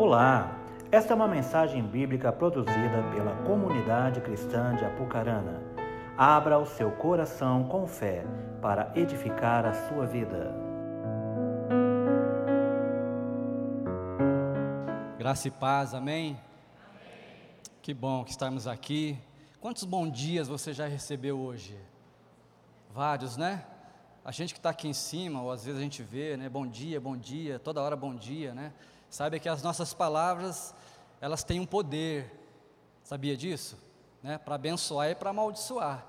Olá, esta é uma mensagem bíblica produzida pela comunidade cristã de Apucarana. Abra o seu coração com fé para edificar a sua vida. Graça e paz, amém? Que bom que estamos aqui. Quantos bons dias você já recebeu hoje? Vários, né? A gente que está aqui em cima, ou às vezes a gente vê, né? Bom dia, bom dia, toda hora bom dia, né? Sabe que as nossas palavras, elas têm um poder. Sabia disso? Né? Para abençoar e para amaldiçoar.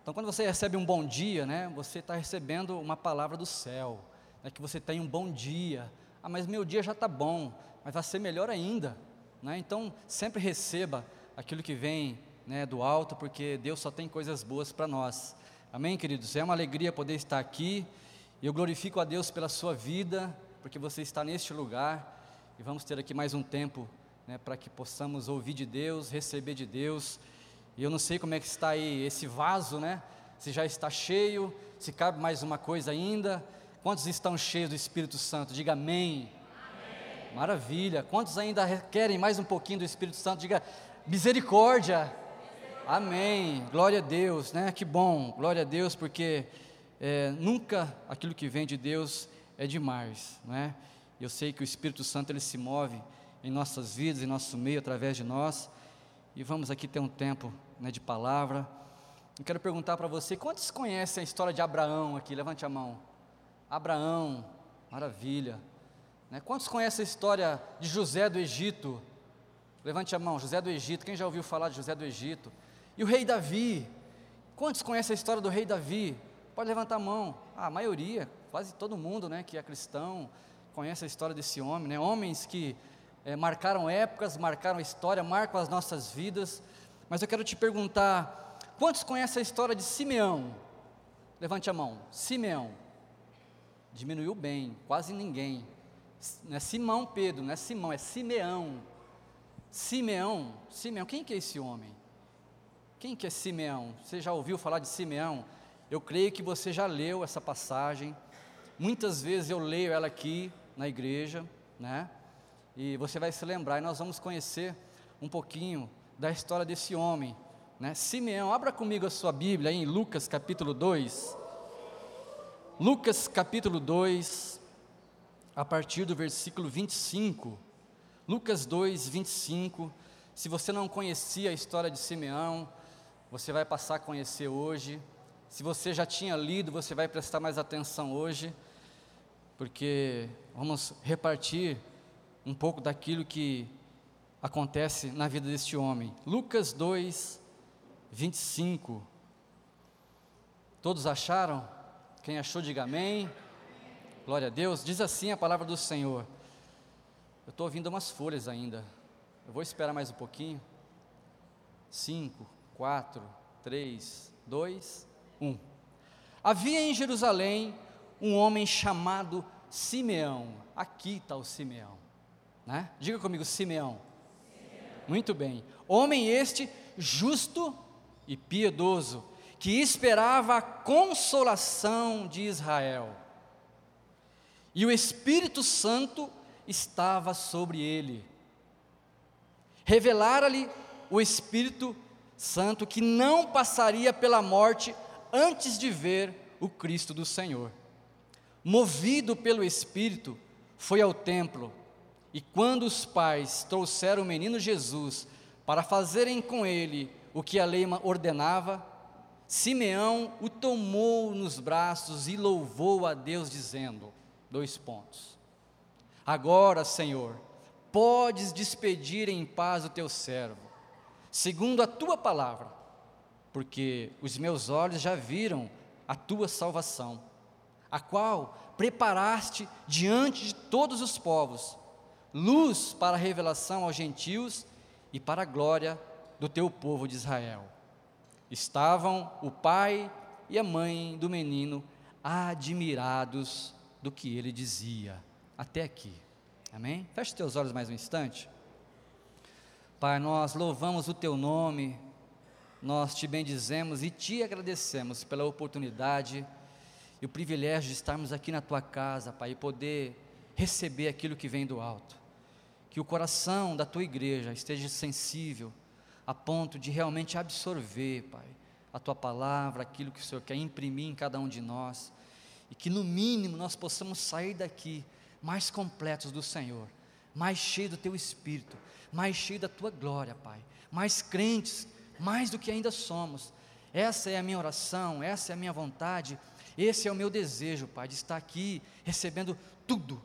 Então, quando você recebe um bom dia, né? Você está recebendo uma palavra do céu. Né? Que você tem um bom dia. Ah, mas meu dia já está bom, mas vai ser melhor ainda. Né? Então, sempre receba aquilo que vem né, do alto, porque Deus só tem coisas boas para nós. Amém, queridos? É uma alegria poder estar aqui. Eu glorifico a Deus pela sua vida, porque você está neste lugar. E vamos ter aqui mais um tempo né, para que possamos ouvir de Deus, receber de Deus. E eu não sei como é que está aí esse vaso, né? Se já está cheio, se cabe mais uma coisa ainda. Quantos estão cheios do Espírito Santo? Diga amém. amém. Maravilha. Quantos ainda querem mais um pouquinho do Espírito Santo? Diga misericórdia. Amém. Glória a Deus, né? Que bom. Glória a Deus, porque é, nunca aquilo que vem de Deus é demais, né? Eu sei que o Espírito Santo ele se move em nossas vidas, em nosso meio, através de nós. E vamos aqui ter um tempo né, de palavra. Eu quero perguntar para você: quantos conhecem a história de Abraão aqui? Levante a mão. Abraão, maravilha. Né? Quantos conhecem a história de José do Egito? Levante a mão, José do Egito. Quem já ouviu falar de José do Egito? E o rei Davi? Quantos conhecem a história do rei Davi? Pode levantar a mão. Ah, a maioria, quase todo mundo, né, que é cristão, conhece a história desse homem, né? Homens que é, marcaram épocas, marcaram a história, marcam as nossas vidas. Mas eu quero te perguntar: quantos conhecem a história de Simeão? Levante a mão. Simeão. Diminuiu bem, quase ninguém. Não é Simão Pedro, não é Simão, é Simeão. Simeão, Simeão, quem que é esse homem? Quem que é Simeão? Você já ouviu falar de Simeão? Eu creio que você já leu essa passagem. Muitas vezes eu leio ela aqui na igreja, né? E você vai se lembrar e nós vamos conhecer um pouquinho da história desse homem, né? Simeão, abra comigo a sua Bíblia em Lucas capítulo 2. Lucas capítulo 2, a partir do versículo 25. Lucas 2, 25. Se você não conhecia a história de Simeão, você vai passar a conhecer hoje. Se você já tinha lido, você vai prestar mais atenção hoje, porque vamos repartir um pouco daquilo que acontece na vida deste homem. Lucas 2, 25. Todos acharam? Quem achou, diga amém. Glória a Deus. Diz assim a palavra do Senhor. Eu estou ouvindo umas folhas ainda. Eu vou esperar mais um pouquinho. Cinco, 4, 3, 2, 1. Havia em Jerusalém um homem chamado Simeão. Aqui está o Simeão. Né? Diga comigo, Simeão. Simeão. Muito bem. Homem este justo e piedoso, que esperava a consolação de Israel. E o Espírito Santo estava sobre ele. Revelara-lhe o Espírito Santo que não passaria pela morte antes de ver o Cristo do Senhor. Movido pelo Espírito, foi ao templo, e quando os pais trouxeram o menino Jesus para fazerem com ele o que a lei ordenava, Simeão o tomou nos braços e louvou a Deus, dizendo: dois pontos. Agora, Senhor, podes despedir em paz o teu servo segundo a tua palavra, porque os meus olhos já viram a tua salvação, a qual preparaste diante de todos os povos, luz para a revelação aos gentios e para a glória do teu povo de Israel. Estavam o pai e a mãe do menino admirados do que ele dizia. Até aqui. Amém? Feche teus olhos mais um instante. Pai, nós louvamos o Teu nome, nós te bendizemos e te agradecemos pela oportunidade e o privilégio de estarmos aqui na Tua casa, Pai, e poder receber aquilo que vem do alto. que o coração da tua igreja esteja sensível a ponto de realmente absorver, Pai, a tua palavra, aquilo que o Senhor quer imprimir em cada um de nós, e que no mínimo nós possamos sair daqui mais completos do Senhor, mais cheios do teu espírito, mais cheios da tua glória, Pai, mais crentes, mais do que ainda somos. Essa é a minha oração, essa é a minha vontade, esse é o meu desejo, Pai, de estar aqui recebendo tudo,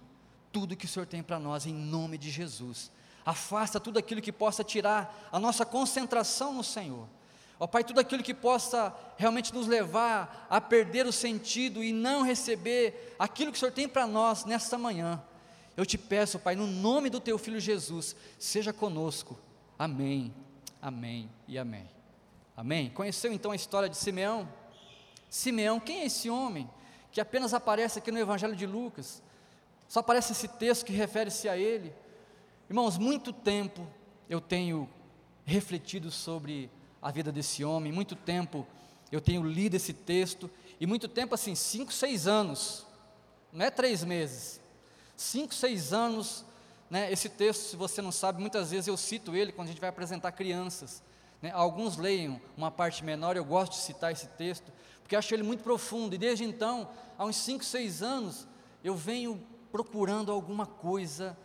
tudo que o Senhor tem para nós, em nome de Jesus. Afasta tudo aquilo que possa tirar a nossa concentração no Senhor. Ó Pai, tudo aquilo que possa realmente nos levar a perder o sentido e não receber aquilo que o Senhor tem para nós nesta manhã. Eu te peço, Pai, no nome do Teu Filho Jesus, seja conosco. Amém, amém e amém. Amém? Conheceu então a história de Simeão? Simeão, quem é esse homem que apenas aparece aqui no Evangelho de Lucas? Só aparece esse texto que refere-se a ele. Irmãos, muito tempo eu tenho refletido sobre a vida desse homem, muito tempo eu tenho lido esse texto, e muito tempo assim, cinco, seis anos, não é três meses, cinco, seis anos, né, esse texto, se você não sabe, muitas vezes eu cito ele quando a gente vai apresentar crianças, né, alguns leiam uma parte menor, eu gosto de citar esse texto, porque acho ele muito profundo, e desde então, há uns cinco, seis anos, eu venho procurando alguma coisa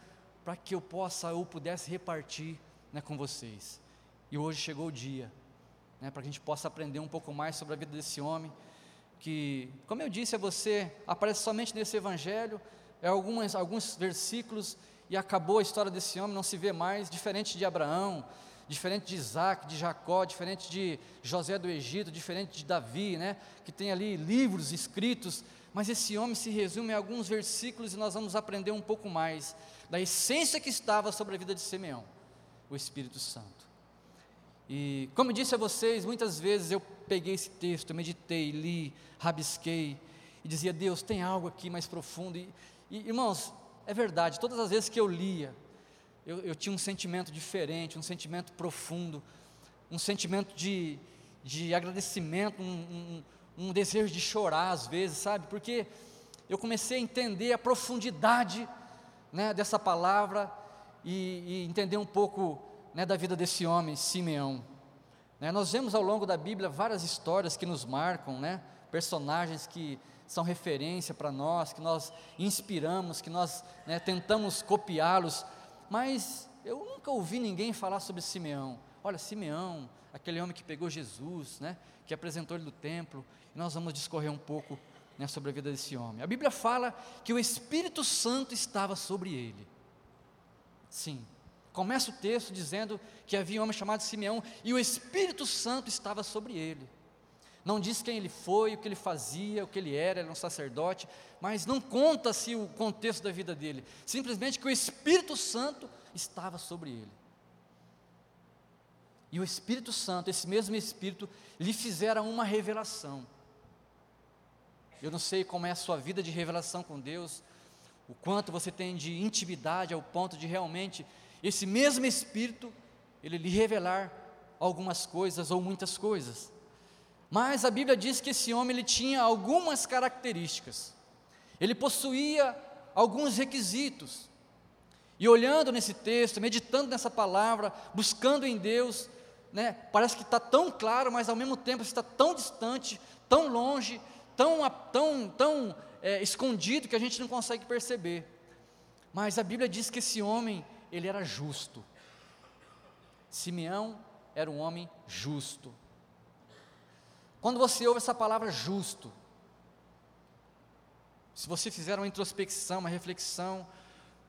para que eu possa ou pudesse repartir né, com vocês. E hoje chegou o dia, né, para que a gente possa aprender um pouco mais sobre a vida desse homem, que, como eu disse a você, aparece somente nesse evangelho, é algumas, alguns versículos e acabou a história desse homem, não se vê mais, diferente de Abraão, diferente de Isaac, de Jacó, diferente de José do Egito, diferente de Davi, né, que tem ali livros escritos, mas esse homem se resume em alguns versículos e nós vamos aprender um pouco mais da essência que estava sobre a vida de Simeão, o Espírito Santo. E como disse a vocês, muitas vezes eu peguei esse texto, meditei, li, rabisquei e dizia: Deus, tem algo aqui mais profundo. E, e irmãos, é verdade, todas as vezes que eu lia, eu, eu tinha um sentimento diferente, um sentimento profundo, um sentimento de, de agradecimento, um, um, um desejo de chorar às vezes, sabe? Porque eu comecei a entender a profundidade né, dessa palavra e, e, entender um pouco né, da vida desse homem, Simeão. Né, nós vemos ao longo da Bíblia várias histórias que nos marcam, né, personagens que são referência para nós, que nós inspiramos, que nós né, tentamos copiá-los, mas eu nunca ouvi ninguém falar sobre Simeão. Olha, Simeão, aquele homem que pegou Jesus, né, que apresentou ele do templo, e nós vamos discorrer um pouco né, sobre a vida desse homem. A Bíblia fala que o Espírito Santo estava sobre ele. Sim, começa o texto dizendo que havia um homem chamado Simeão e o Espírito Santo estava sobre ele. Não diz quem ele foi, o que ele fazia, o que ele era, ele era um sacerdote, mas não conta-se o contexto da vida dele, simplesmente que o Espírito Santo estava sobre ele. E o Espírito Santo, esse mesmo Espírito, lhe fizera uma revelação. Eu não sei como é a sua vida de revelação com Deus, o quanto você tem de intimidade ao ponto de realmente esse mesmo Espírito, ele lhe revelar algumas coisas ou muitas coisas. Mas a Bíblia diz que esse homem ele tinha algumas características. Ele possuía alguns requisitos. E olhando nesse texto, meditando nessa palavra, buscando em Deus, né, parece que está tão claro, mas ao mesmo tempo está tão distante, tão longe, tão, tão, tão é, escondido que a gente não consegue perceber. Mas a Bíblia diz que esse homem, ele era justo. Simeão era um homem justo. Quando você ouve essa palavra justo, se você fizer uma introspecção, uma reflexão,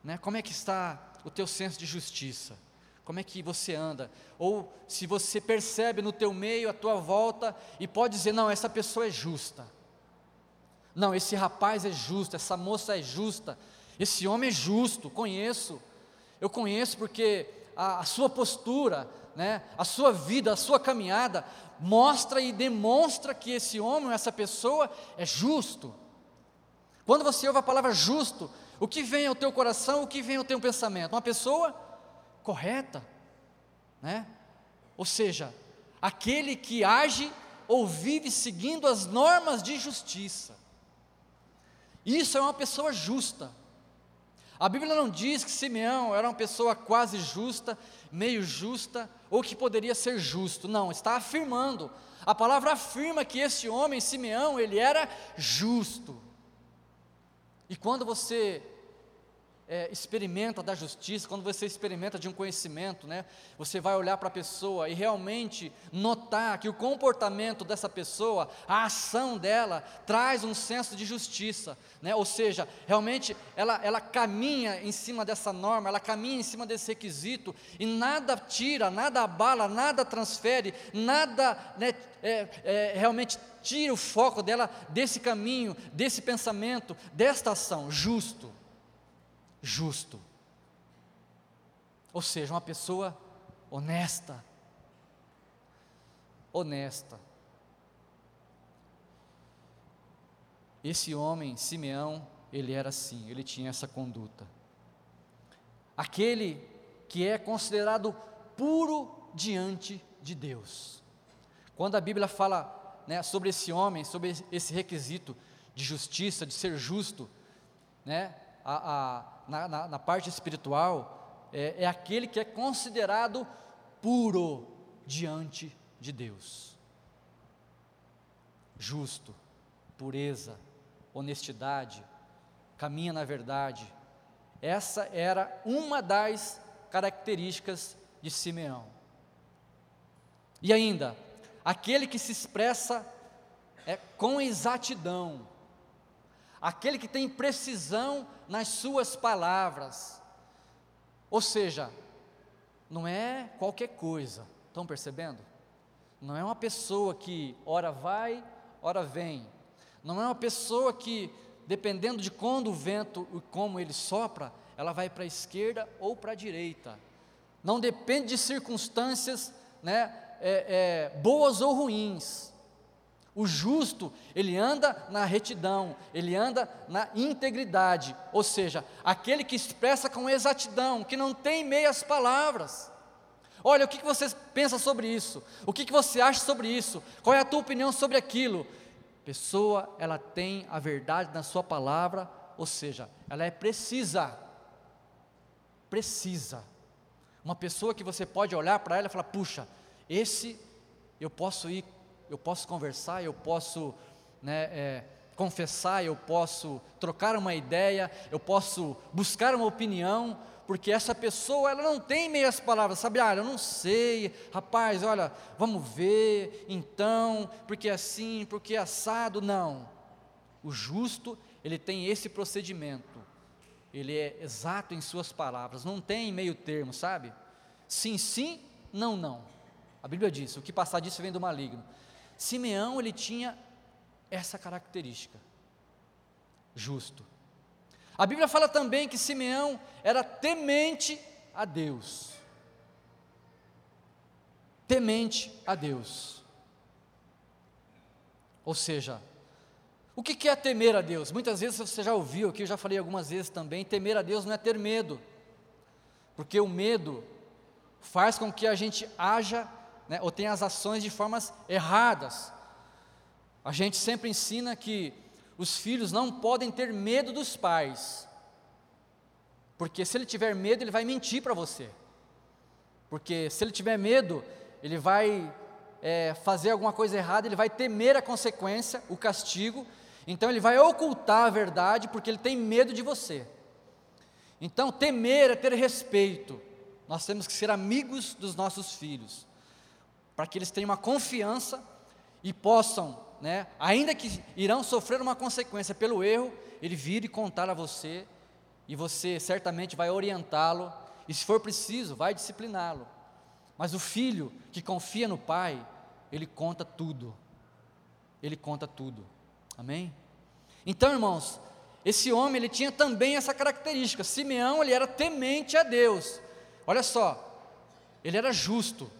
né, como é que está o teu senso de justiça? Como é que você anda? Ou se você percebe no teu meio, a tua volta, e pode dizer, não, essa pessoa é justa. Não, esse rapaz é justo, essa moça é justa, esse homem é justo, conheço. Eu conheço porque a, a sua postura, né, a sua vida, a sua caminhada mostra e demonstra que esse homem, essa pessoa é justo. Quando você ouve a palavra justo, o que vem ao teu coração, o que vem ao teu pensamento? Uma pessoa correta, né? Ou seja, aquele que age ou vive seguindo as normas de justiça. Isso é uma pessoa justa. A Bíblia não diz que Simeão era uma pessoa quase justa, meio justa, ou que poderia ser justo. Não, está afirmando. A palavra afirma que esse homem, Simeão, ele era justo. E quando você é, experimenta da justiça, quando você experimenta de um conhecimento, né, você vai olhar para a pessoa e realmente notar que o comportamento dessa pessoa, a ação dela, traz um senso de justiça, né, ou seja, realmente ela, ela caminha em cima dessa norma, ela caminha em cima desse requisito e nada tira, nada abala, nada transfere, nada né, é, é, realmente tira o foco dela desse caminho, desse pensamento, desta ação, justo justo. Ou seja, uma pessoa honesta. Honesta. Esse homem, Simeão, ele era assim, ele tinha essa conduta. Aquele que é considerado puro diante de Deus. Quando a Bíblia fala né, sobre esse homem, sobre esse requisito de justiça, de ser justo, né, a, a, na, na, na parte espiritual, é, é aquele que é considerado puro diante de Deus. Justo, pureza, honestidade, caminha na verdade. Essa era uma das características de Simeão. E ainda, aquele que se expressa é, com exatidão, aquele que tem precisão nas suas palavras. Ou seja, não é qualquer coisa, estão percebendo? Não é uma pessoa que ora vai, ora vem. Não é uma pessoa que, dependendo de quando o vento e como ele sopra, ela vai para a esquerda ou para a direita. Não depende de circunstâncias né, é, é, boas ou ruins. O justo, ele anda na retidão, ele anda na integridade, ou seja, aquele que expressa com exatidão, que não tem meias palavras. Olha, o que você pensa sobre isso? O que você acha sobre isso? Qual é a tua opinião sobre aquilo? Pessoa, ela tem a verdade na sua palavra, ou seja, ela é precisa. Precisa. Uma pessoa que você pode olhar para ela e falar: puxa, esse eu posso ir eu posso conversar, eu posso né, é, confessar, eu posso trocar uma ideia, eu posso buscar uma opinião, porque essa pessoa ela não tem meias palavras, sabe? Ah, eu não sei, rapaz, olha, vamos ver, então, porque é assim, porque é assado, não. O justo, ele tem esse procedimento, ele é exato em suas palavras, não tem meio termo, sabe? Sim, sim, não, não. A Bíblia diz: o que passar disso vem do maligno. Simeão ele tinha essa característica, justo. A Bíblia fala também que Simeão era temente a Deus. Temente a Deus. Ou seja, o que é temer a Deus? Muitas vezes você já ouviu aqui, eu já falei algumas vezes também, temer a Deus não é ter medo, porque o medo faz com que a gente haja né, ou tem as ações de formas erradas. A gente sempre ensina que os filhos não podem ter medo dos pais, porque se ele tiver medo, ele vai mentir para você, porque se ele tiver medo, ele vai é, fazer alguma coisa errada, ele vai temer a consequência, o castigo, então ele vai ocultar a verdade, porque ele tem medo de você. Então, temer é ter respeito, nós temos que ser amigos dos nossos filhos para que eles tenham uma confiança e possam, né, ainda que irão sofrer uma consequência pelo erro, ele vir e contar a você, e você certamente vai orientá-lo, e se for preciso, vai discipliná-lo. Mas o filho que confia no pai, ele conta tudo. Ele conta tudo. Amém? Então, irmãos, esse homem ele tinha também essa característica. Simeão ele era temente a Deus. Olha só, ele era justo.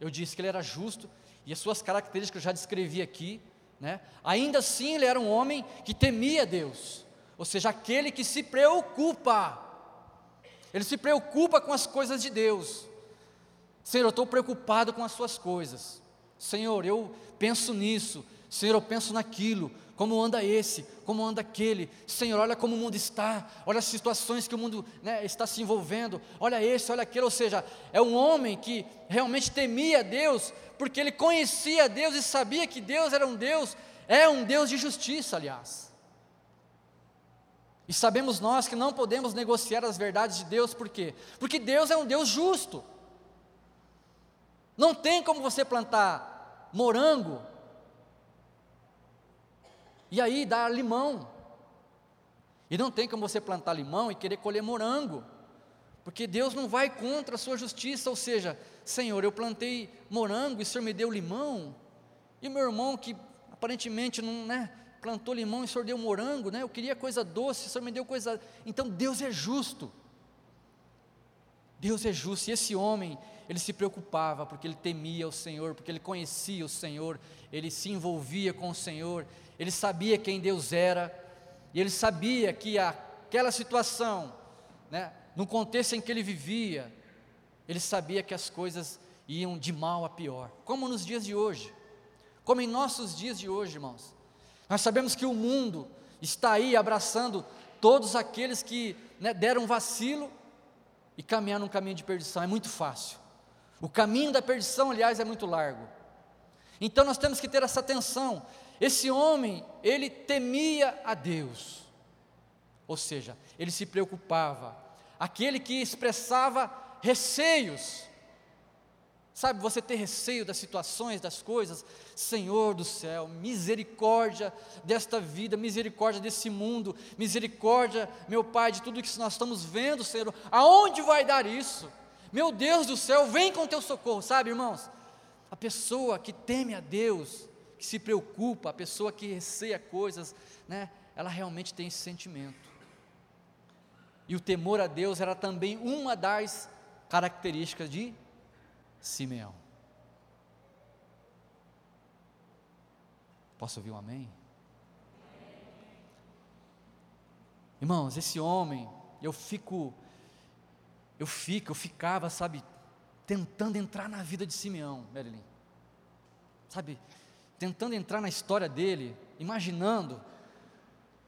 Eu disse que ele era justo e as suas características eu já descrevi aqui. Né? Ainda assim, ele era um homem que temia Deus, ou seja, aquele que se preocupa. Ele se preocupa com as coisas de Deus. Senhor, eu estou preocupado com as suas coisas. Senhor, eu penso nisso. Senhor, eu penso naquilo, como anda esse, como anda aquele. Senhor, olha como o mundo está, olha as situações que o mundo né, está se envolvendo, olha esse, olha aquele. Ou seja, é um homem que realmente temia Deus, porque ele conhecia Deus e sabia que Deus era um Deus, é um Deus de justiça, aliás. E sabemos nós que não podemos negociar as verdades de Deus, por quê? Porque Deus é um Deus justo. Não tem como você plantar morango e aí dar limão. E não tem como você plantar limão e querer colher morango. Porque Deus não vai contra a sua justiça, ou seja, Senhor, eu plantei morango e o Senhor me deu limão. E meu irmão que aparentemente não, né, plantou limão e o Senhor deu morango, né? Eu queria coisa doce, o Senhor me deu coisa. Então Deus é justo. Deus é justo. E esse homem, ele se preocupava porque ele temia o Senhor, porque ele conhecia o Senhor, ele se envolvia com o Senhor, ele sabia quem Deus era, e ele sabia que aquela situação, né, no contexto em que ele vivia, ele sabia que as coisas iam de mal a pior, como nos dias de hoje, como em nossos dias de hoje, irmãos. Nós sabemos que o mundo está aí abraçando todos aqueles que né, deram vacilo e caminhar num caminho de perdição, é muito fácil. O caminho da perdição, aliás, é muito largo. Então nós temos que ter essa atenção. Esse homem, ele temia a Deus, ou seja, ele se preocupava. Aquele que expressava receios, sabe, você ter receio das situações, das coisas, Senhor do céu, misericórdia desta vida, misericórdia desse mundo, misericórdia, meu Pai, de tudo que nós estamos vendo, Senhor, aonde vai dar isso? Meu Deus do céu, vem com teu socorro, sabe, irmãos? A pessoa que teme a Deus, que se preocupa, a pessoa que receia coisas, né, ela realmente tem esse sentimento. E o temor a Deus era também uma das características de Simeão. Posso ouvir um amém? Irmãos, esse homem, eu fico eu fico, eu ficava, sabe, tentando entrar na vida de Simeão, Marilyn. Sabe, tentando entrar na história dele, imaginando,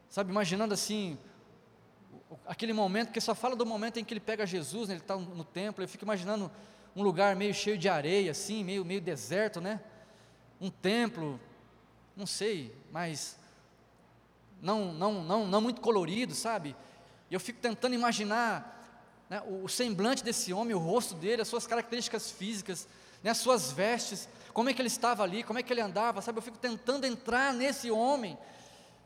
sabe, imaginando assim, aquele momento, que só fala do momento em que ele pega Jesus, né, ele está no templo, eu fico imaginando um lugar meio cheio de areia, assim, meio, meio deserto, né? Um templo, não sei, mas não, não, não, não muito colorido, sabe? Eu fico tentando imaginar né, o semblante desse homem, o rosto dele, as suas características físicas, né, as suas vestes, como é que ele estava ali, como é que ele andava, sabe? Eu fico tentando entrar nesse homem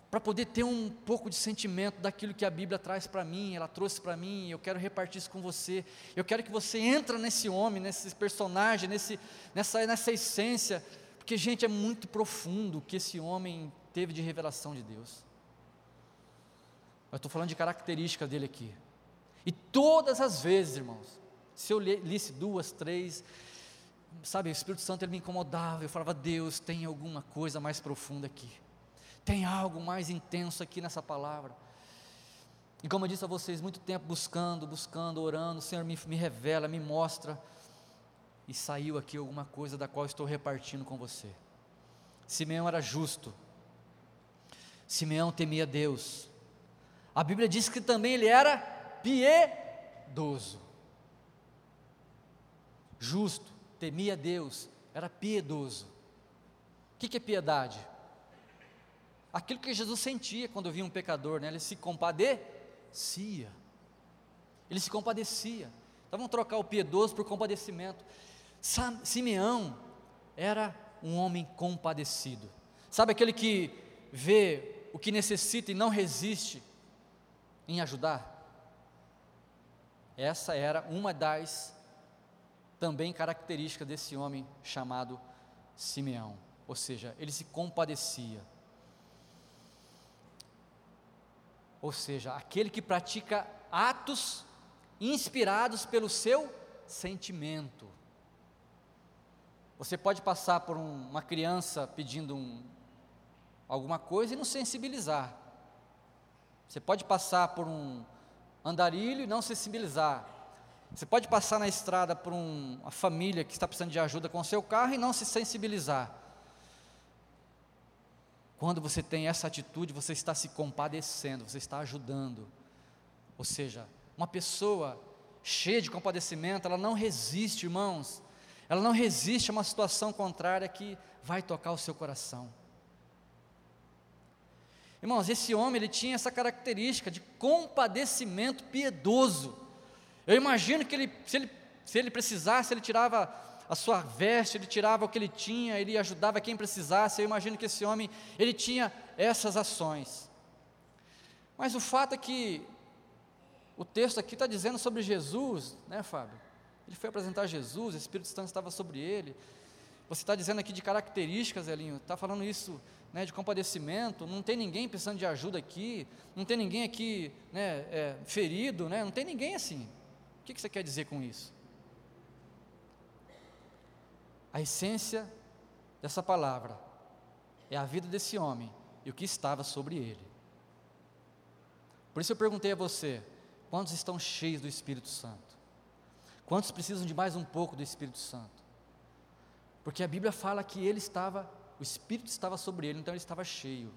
para poder ter um pouco de sentimento daquilo que a Bíblia traz para mim, ela trouxe para mim, eu quero repartir isso com você. Eu quero que você entre nesse homem, nesse personagem, nesse, nessa, nessa essência, porque, gente, é muito profundo o que esse homem teve de revelação de Deus. Eu estou falando de características dele aqui. E todas as vezes, irmãos, se eu lisse duas, três, sabe, o Espírito Santo ele me incomodava, eu falava, Deus, tem alguma coisa mais profunda aqui, tem algo mais intenso aqui nessa palavra. E como eu disse a vocês, muito tempo buscando, buscando, orando, o Senhor me, me revela, me mostra, e saiu aqui alguma coisa da qual estou repartindo com você. Simeão era justo, Simeão temia Deus, a Bíblia diz que também ele era piedoso. Justo, temia Deus, era piedoso. O que, é piedade? Aquilo que Jesus sentia quando via um pecador, né? ele se compadecia. Ele se compadecia. Então vamos trocar o piedoso por compadecimento. Simeão era um homem compadecido. Sabe aquele que vê o que necessita e não resiste em ajudar? Essa era uma das também características desse homem chamado Simeão, ou seja, ele se compadecia. Ou seja, aquele que pratica atos inspirados pelo seu sentimento. Você pode passar por um, uma criança pedindo um, alguma coisa e não sensibilizar. Você pode passar por um, andarilho e não sensibilizar. Você pode passar na estrada por um, uma família que está precisando de ajuda com o seu carro e não se sensibilizar. Quando você tem essa atitude, você está se compadecendo, você está ajudando. Ou seja, uma pessoa cheia de compadecimento, ela não resiste, irmãos, ela não resiste a uma situação contrária que vai tocar o seu coração. Irmãos, esse homem ele tinha essa característica de compadecimento piedoso. Eu imagino que ele, se ele, se ele precisasse, ele tirava a sua veste, ele tirava o que ele tinha, ele ajudava quem precisasse. Eu imagino que esse homem ele tinha essas ações. Mas o fato é que o texto aqui está dizendo sobre Jesus, né, Fábio? Ele foi apresentar Jesus, o Espírito Santo estava sobre ele. Você está dizendo aqui de características, Elinho, está falando isso né, de compadecimento, não tem ninguém precisando de ajuda aqui, não tem ninguém aqui né, é, ferido, né, não tem ninguém assim. O que, você quer dizer com isso? A essência dessa palavra é a vida desse homem e o que estava sobre ele. Por isso eu perguntei a você: quantos estão cheios do Espírito Santo? Quantos precisam de mais um pouco do Espírito Santo? Porque a Bíblia fala que ele estava, o Espírito estava sobre ele, então ele estava cheio.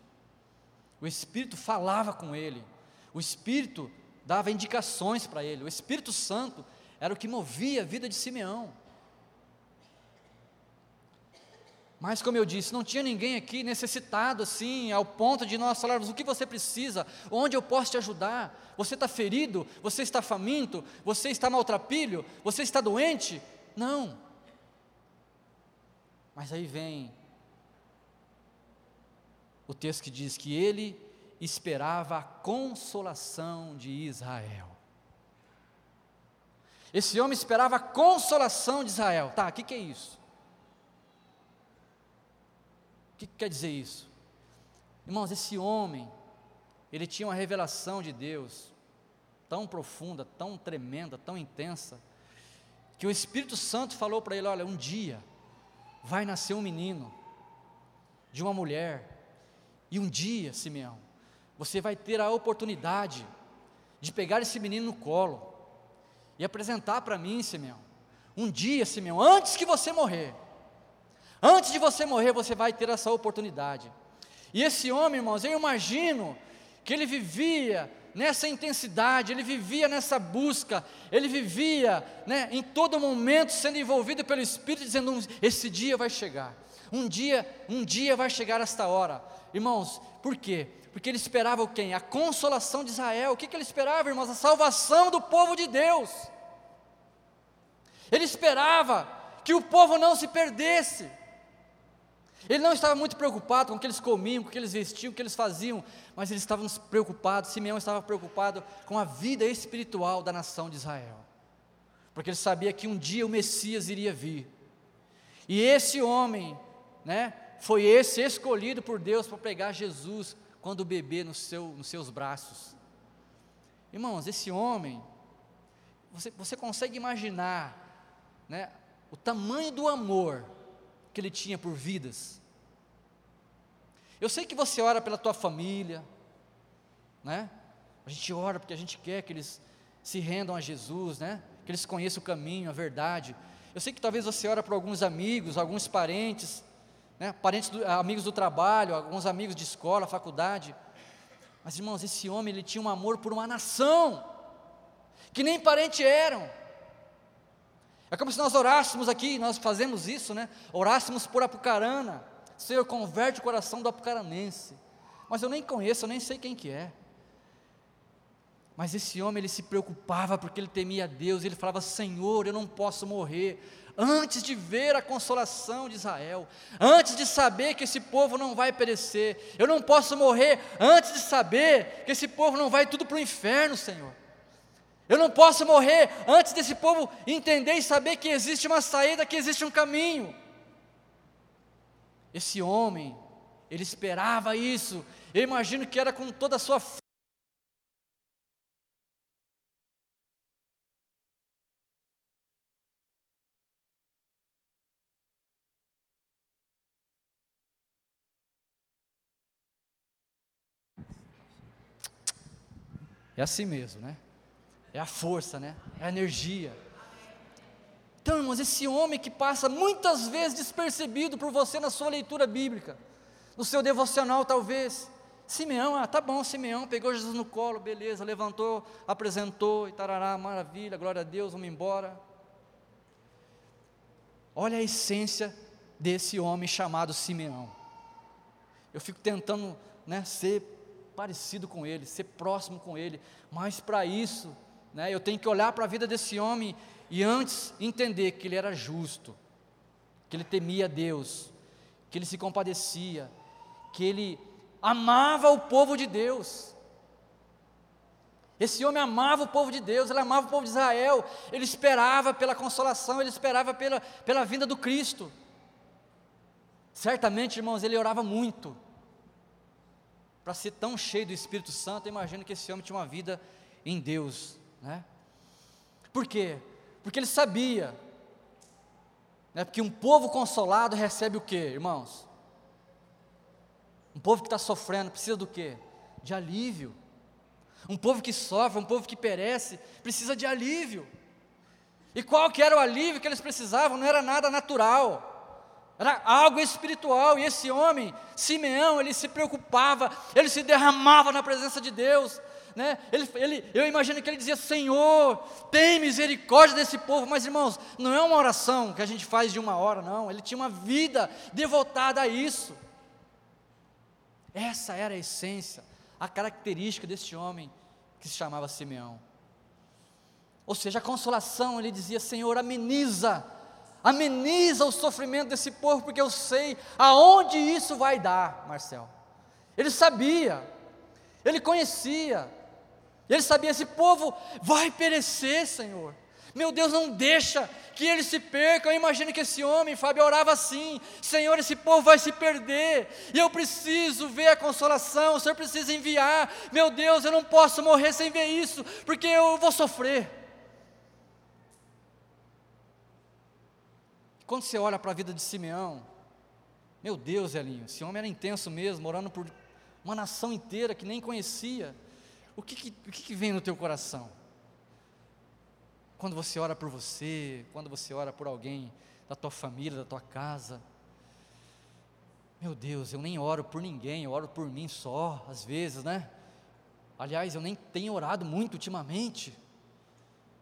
O Espírito falava com ele, o Espírito dava indicações para ele, o Espírito Santo era o que movia a vida de Simeão. Mas, como eu disse, não tinha ninguém aqui necessitado assim, ao ponto de nós falarmos o que você precisa, onde eu posso te ajudar. Você está ferido, você está faminto, você está maltrapilho, você está doente. Não. Mas aí vem o texto que diz que ele esperava a consolação de Israel. Esse homem esperava a consolação de Israel. Tá, o que, que é isso? O que, que quer dizer isso? Irmãos, esse homem, ele tinha uma revelação de Deus tão profunda, tão tremenda, tão intensa, que o Espírito Santo falou para ele: Olha, um dia vai nascer um menino de uma mulher, e um dia, Simeão, você vai ter a oportunidade de pegar esse menino no colo e apresentar para mim, Simeão. Um dia, Simeão, antes que você morrer, antes de você morrer, você vai ter essa oportunidade. E esse homem, irmãos, eu imagino que ele vivia nessa intensidade, ele vivia nessa busca, ele vivia né, em todo momento sendo envolvido pelo Espírito, dizendo: esse dia vai chegar, um dia, um dia vai chegar esta hora. Irmãos, por quê? Porque ele esperava o quem? A consolação de Israel. O que, que ele esperava, irmãos? A salvação do povo de Deus. Ele esperava que o povo não se perdesse. Ele não estava muito preocupado com o que eles comiam, com o que eles vestiam, com o que eles faziam, mas eles estavam preocupados, Simeão estava preocupado com a vida espiritual da nação de Israel. Porque ele sabia que um dia o Messias iria vir. E esse homem, né, foi esse escolhido por Deus para pegar Jesus quando bebê no seu, nos seus braços. Irmãos, esse homem, você, você consegue imaginar né, o tamanho do amor que ele tinha por vidas. Eu sei que você ora pela tua família, né? A gente ora porque a gente quer que eles se rendam a Jesus, né? Que eles conheçam o caminho, a verdade. Eu sei que talvez você ora por alguns amigos, alguns parentes, né? Parentes, do, amigos do trabalho, alguns amigos de escola, faculdade. Mas irmãos, esse homem ele tinha um amor por uma nação que nem parente eram. É como se nós orássemos aqui, nós fazemos isso, né? Orássemos por Apucarana. Senhor, converte o coração do apucaranense. Mas eu nem conheço, eu nem sei quem que é. Mas esse homem, ele se preocupava porque ele temia Deus. Ele falava: Senhor, eu não posso morrer antes de ver a consolação de Israel, antes de saber que esse povo não vai perecer. Eu não posso morrer antes de saber que esse povo não vai tudo para o inferno, Senhor. Eu não posso morrer antes desse povo entender e saber que existe uma saída, que existe um caminho. Esse homem, ele esperava isso. Eu imagino que era com toda a sua É assim mesmo, né? É a força, né? É a energia. Então, irmãos, esse homem que passa muitas vezes despercebido por você na sua leitura bíblica, no seu devocional talvez. Simeão, ah, tá bom, Simeão pegou Jesus no colo, beleza, levantou, apresentou, e tarará, maravilha, glória a Deus, vamos embora. Olha a essência desse homem chamado Simeão. Eu fico tentando né, ser parecido com ele, ser próximo com ele, mas para isso, né, eu tenho que olhar para a vida desse homem e antes entender que ele era justo, que ele temia Deus, que ele se compadecia, que ele amava o povo de Deus. Esse homem amava o povo de Deus, ele amava o povo de Israel, ele esperava pela consolação, ele esperava pela, pela vinda do Cristo. Certamente, irmãos, ele orava muito. Para ser tão cheio do Espírito Santo, eu imagino que esse homem tinha uma vida em Deus, né? Por quê? Porque ele sabia, né, porque um povo consolado recebe o que, irmãos? Um povo que está sofrendo precisa do quê? De alívio. Um povo que sofre, um povo que perece, precisa de alívio. E qual que era o alívio que eles precisavam? Não era nada natural. Era algo espiritual, e esse homem, Simeão, ele se preocupava, ele se derramava na presença de Deus, né? Ele, ele, eu imagino que ele dizia: Senhor, tem misericórdia desse povo. Mas irmãos, não é uma oração que a gente faz de uma hora, não. Ele tinha uma vida devotada a isso. Essa era a essência, a característica desse homem que se chamava Simeão. Ou seja, a consolação, ele dizia: Senhor, ameniza, ameniza o sofrimento desse povo, porque eu sei aonde isso vai dar, Marcel. Ele sabia, ele conhecia, ele sabia: esse povo vai perecer, Senhor. Meu Deus, não deixa que eles se percam. Eu imagino que esse homem, Fábio, orava assim: Senhor, esse povo vai se perder, e eu preciso ver a consolação. O Senhor precisa enviar. Meu Deus, eu não posso morrer sem ver isso, porque eu vou sofrer. Quando você olha para a vida de Simeão, meu Deus, Elinho, esse homem era intenso mesmo, orando por uma nação inteira que nem conhecia o que, que, o que, que vem no teu coração? Quando você ora por você, quando você ora por alguém da tua família, da tua casa. Meu Deus, eu nem oro por ninguém, eu oro por mim só, às vezes, né? Aliás, eu nem tenho orado muito ultimamente.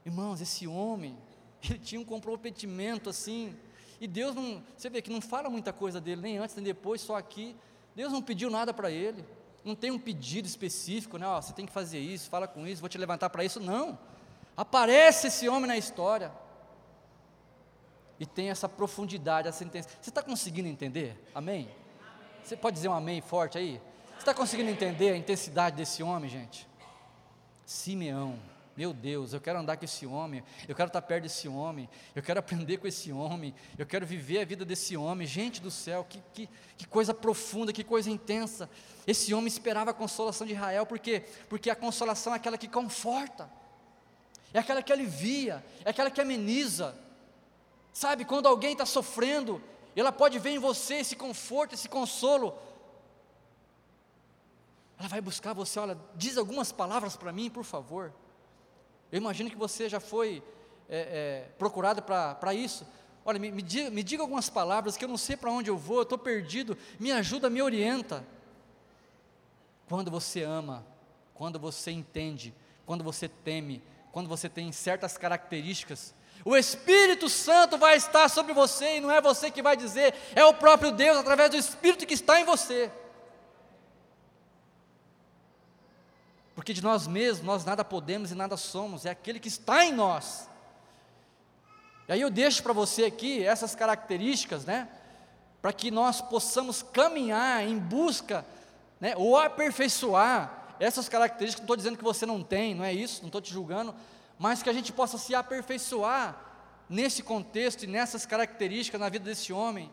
Irmãos, esse homem, ele tinha um comprometimento assim, e Deus não, você vê que não fala muita coisa dele, nem antes nem depois, só aqui. Deus não pediu nada para ele não tem um pedido específico, né? Ó, você tem que fazer isso, fala com isso, vou te levantar para isso. Não. Aparece esse homem na história. E tem essa profundidade, essa intensidade. Você está conseguindo entender? Amém? Você pode dizer um amém forte aí? Você está conseguindo entender a intensidade desse homem, gente? Simeão. Meu Deus, eu quero andar com esse homem, eu quero estar perto desse homem, eu quero aprender com esse homem, eu quero viver a vida desse homem. Gente do céu, que, que, que coisa profunda, que coisa intensa. Esse homem esperava a consolação de Israel, por quê? Porque a consolação é aquela que conforta, é aquela que alivia, é aquela que ameniza. Sabe, quando alguém está sofrendo, ela pode ver em você esse conforto, esse consolo. Ela vai buscar você, olha, diz algumas palavras para mim, por favor. Eu imagino que você já foi é, é, procurado para isso. Olha, me, me, diga, me diga algumas palavras que eu não sei para onde eu vou, eu estou perdido, me ajuda, me orienta. Quando você ama, quando você entende, quando você teme, quando você tem certas características, o Espírito Santo vai estar sobre você e não é você que vai dizer, é o próprio Deus através do Espírito que está em você. Porque de nós mesmos nós nada podemos e nada somos, é aquele que está em nós. E aí eu deixo para você aqui essas características, né? Para que nós possamos caminhar em busca, né? Ou aperfeiçoar essas características. Não estou dizendo que você não tem, não é isso, não estou te julgando, mas que a gente possa se aperfeiçoar nesse contexto e nessas características na vida desse homem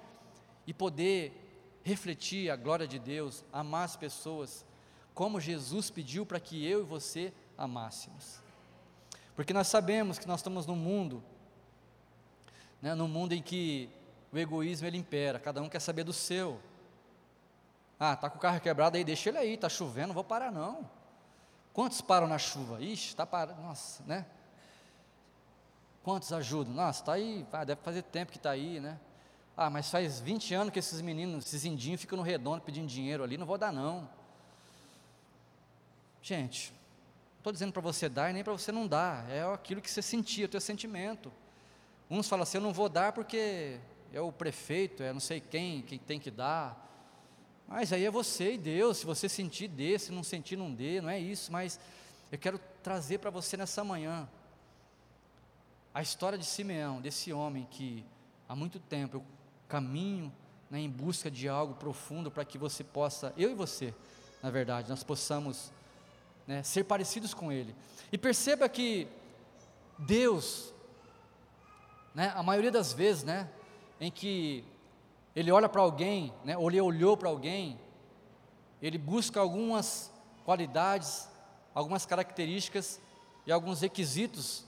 e poder refletir a glória de Deus, amar as pessoas como Jesus pediu para que eu e você amássemos. Porque nós sabemos que nós estamos num mundo, né, num mundo em que o egoísmo ele impera, cada um quer saber do seu. Ah, tá com o carro quebrado aí, deixa ele aí, tá chovendo, não vou parar não. Quantos param na chuva? Ixi, está parado, nossa, né? Quantos ajudam? Nossa, está aí, ah, deve fazer tempo que está aí, né? Ah, mas faz 20 anos que esses meninos, esses indinhos, ficam no redondo pedindo dinheiro ali, não vou dar não. Gente, não estou dizendo para você dar e nem para você não dar, é aquilo que você sentia, o teu sentimento. Uns falam assim, eu não vou dar porque é o prefeito, é não sei quem, quem tem que dar. Mas aí é você e Deus, se você sentir, dê, se não sentir, não dê, não é isso, mas eu quero trazer para você nessa manhã a história de Simeão, desse homem que há muito tempo eu caminho né, em busca de algo profundo para que você possa, eu e você, na verdade, nós possamos né, ser parecidos com Ele. E perceba que Deus, né, a maioria das vezes, né, em que Ele olha para alguém, né, ou Ele olhou para alguém, Ele busca algumas qualidades, algumas características e alguns requisitos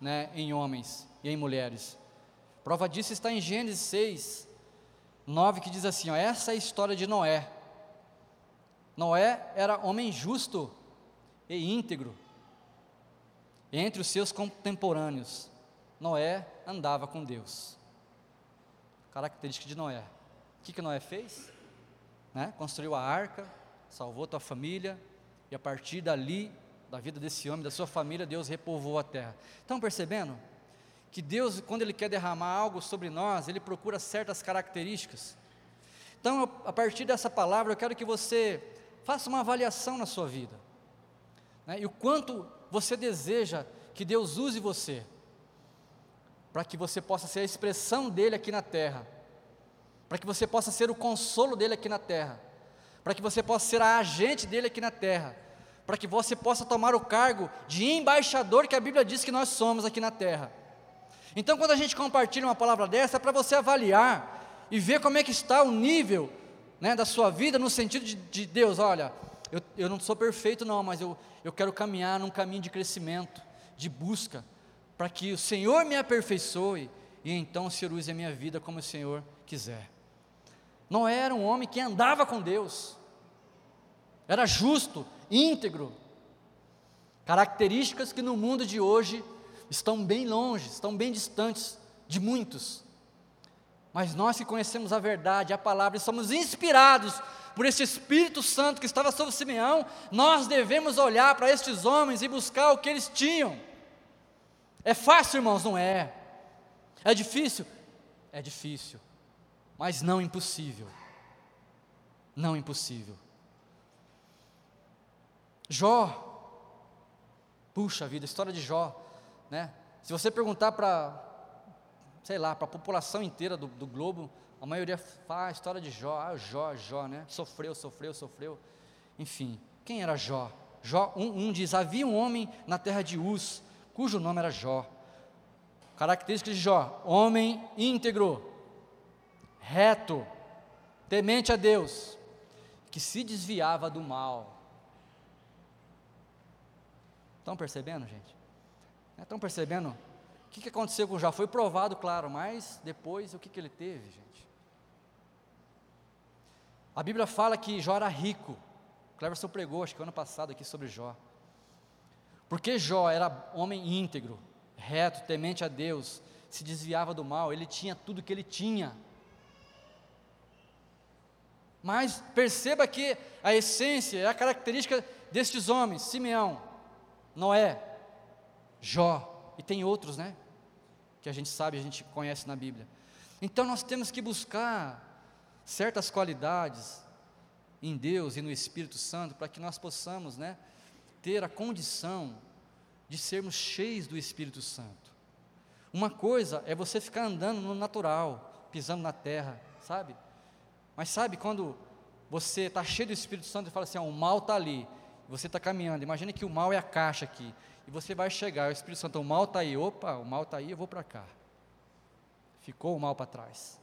né, em homens e em mulheres. Prova disso está em Gênesis 6, 9, que diz assim: ó, essa é a história de Noé. Noé era homem justo e íntegro. Entre os seus contemporâneos, Noé andava com Deus. Característica de Noé. O que, que Noé fez? Né? Construiu a arca, salvou tua família, e a partir dali, da vida desse homem, da sua família, Deus repovoou a terra. Estão percebendo? que Deus, quando Ele quer derramar algo sobre nós, Ele procura certas características. Então, a partir dessa palavra, eu quero que você faça uma avaliação na sua vida, né, e o quanto você deseja que Deus use você, para que você possa ser a expressão dEle aqui na terra, para que você possa ser o consolo dEle aqui na terra, para que você possa ser a agente dEle aqui na terra, para que você possa tomar o cargo de embaixador que a Bíblia diz que nós somos aqui na terra. Então, quando a gente compartilha uma palavra dessa, é para você avaliar e ver como é que está o nível né, da sua vida, no sentido de, de Deus, olha, eu, eu, não sou perfeito não, mas eu, eu quero caminhar num caminho de crescimento, de busca, para que o Senhor me aperfeiçoe, e então Senhor use a minha vida como o Senhor quiser. Noé era um homem que andava com Deus, era justo, íntegro, características que no mundo de hoje estão bem longe, estão bem distantes de muitos. Mas nós que conhecemos a verdade, a palavra, e somos inspirados por esse Espírito Santo que estava sobre Simeão, nós devemos olhar para estes homens e buscar o que eles tinham. É fácil, irmãos? Não é. É difícil? É difícil, mas não impossível. Não impossível. Jó, puxa vida, história de Jó, né? Se você perguntar para, sei lá, para a população inteira do, do, globo, a maioria fala a história de Jó, ah, Jó, Jó, né? Sofreu, sofreu, sofreu. Enfim, quem era Jó? Jó 1 um, um diz: Havia um homem na terra de Uz, cujo nome era Jó. Características de Jó: homem íntegro, reto, temente a Deus, que se desviava do mal. Estão percebendo, gente? Estão percebendo? Que, que aconteceu com Jó? Foi provado, claro, mas depois o que, que ele teve, gente? A Bíblia fala que Jó era rico. O Cleverson pregou, acho que ano passado aqui sobre Jó. Porque Jó era homem íntegro, reto, temente a Deus, se desviava do mal, ele tinha tudo que ele tinha. Mas perceba que a essência, a característica destes homens, Simeão, Noé, Jó, e tem outros, né? Que a gente sabe, a gente conhece na Bíblia. Então nós temos que buscar certas qualidades em Deus e no Espírito Santo para que nós possamos, né, ter a condição de sermos cheios do Espírito Santo. Uma coisa é você ficar andando no natural, pisando na terra, sabe? Mas sabe quando você está cheio do Espírito Santo e fala assim: ah, o mal está ali, você está caminhando. Imagina que o mal é a caixa aqui e você vai chegar, o Espírito Santo, o mal está aí, opa, o mal está aí, eu vou para cá. Ficou o mal para trás.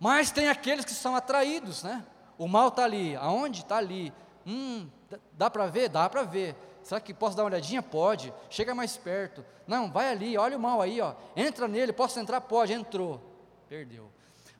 Mas tem aqueles que são atraídos, né? O mal está ali, aonde? Está ali. Hum, dá para ver? Dá para ver. Será que posso dar uma olhadinha? Pode. Chega mais perto. Não, vai ali, olha o mal aí, ó. Entra nele, posso entrar? Pode. Entrou. Perdeu.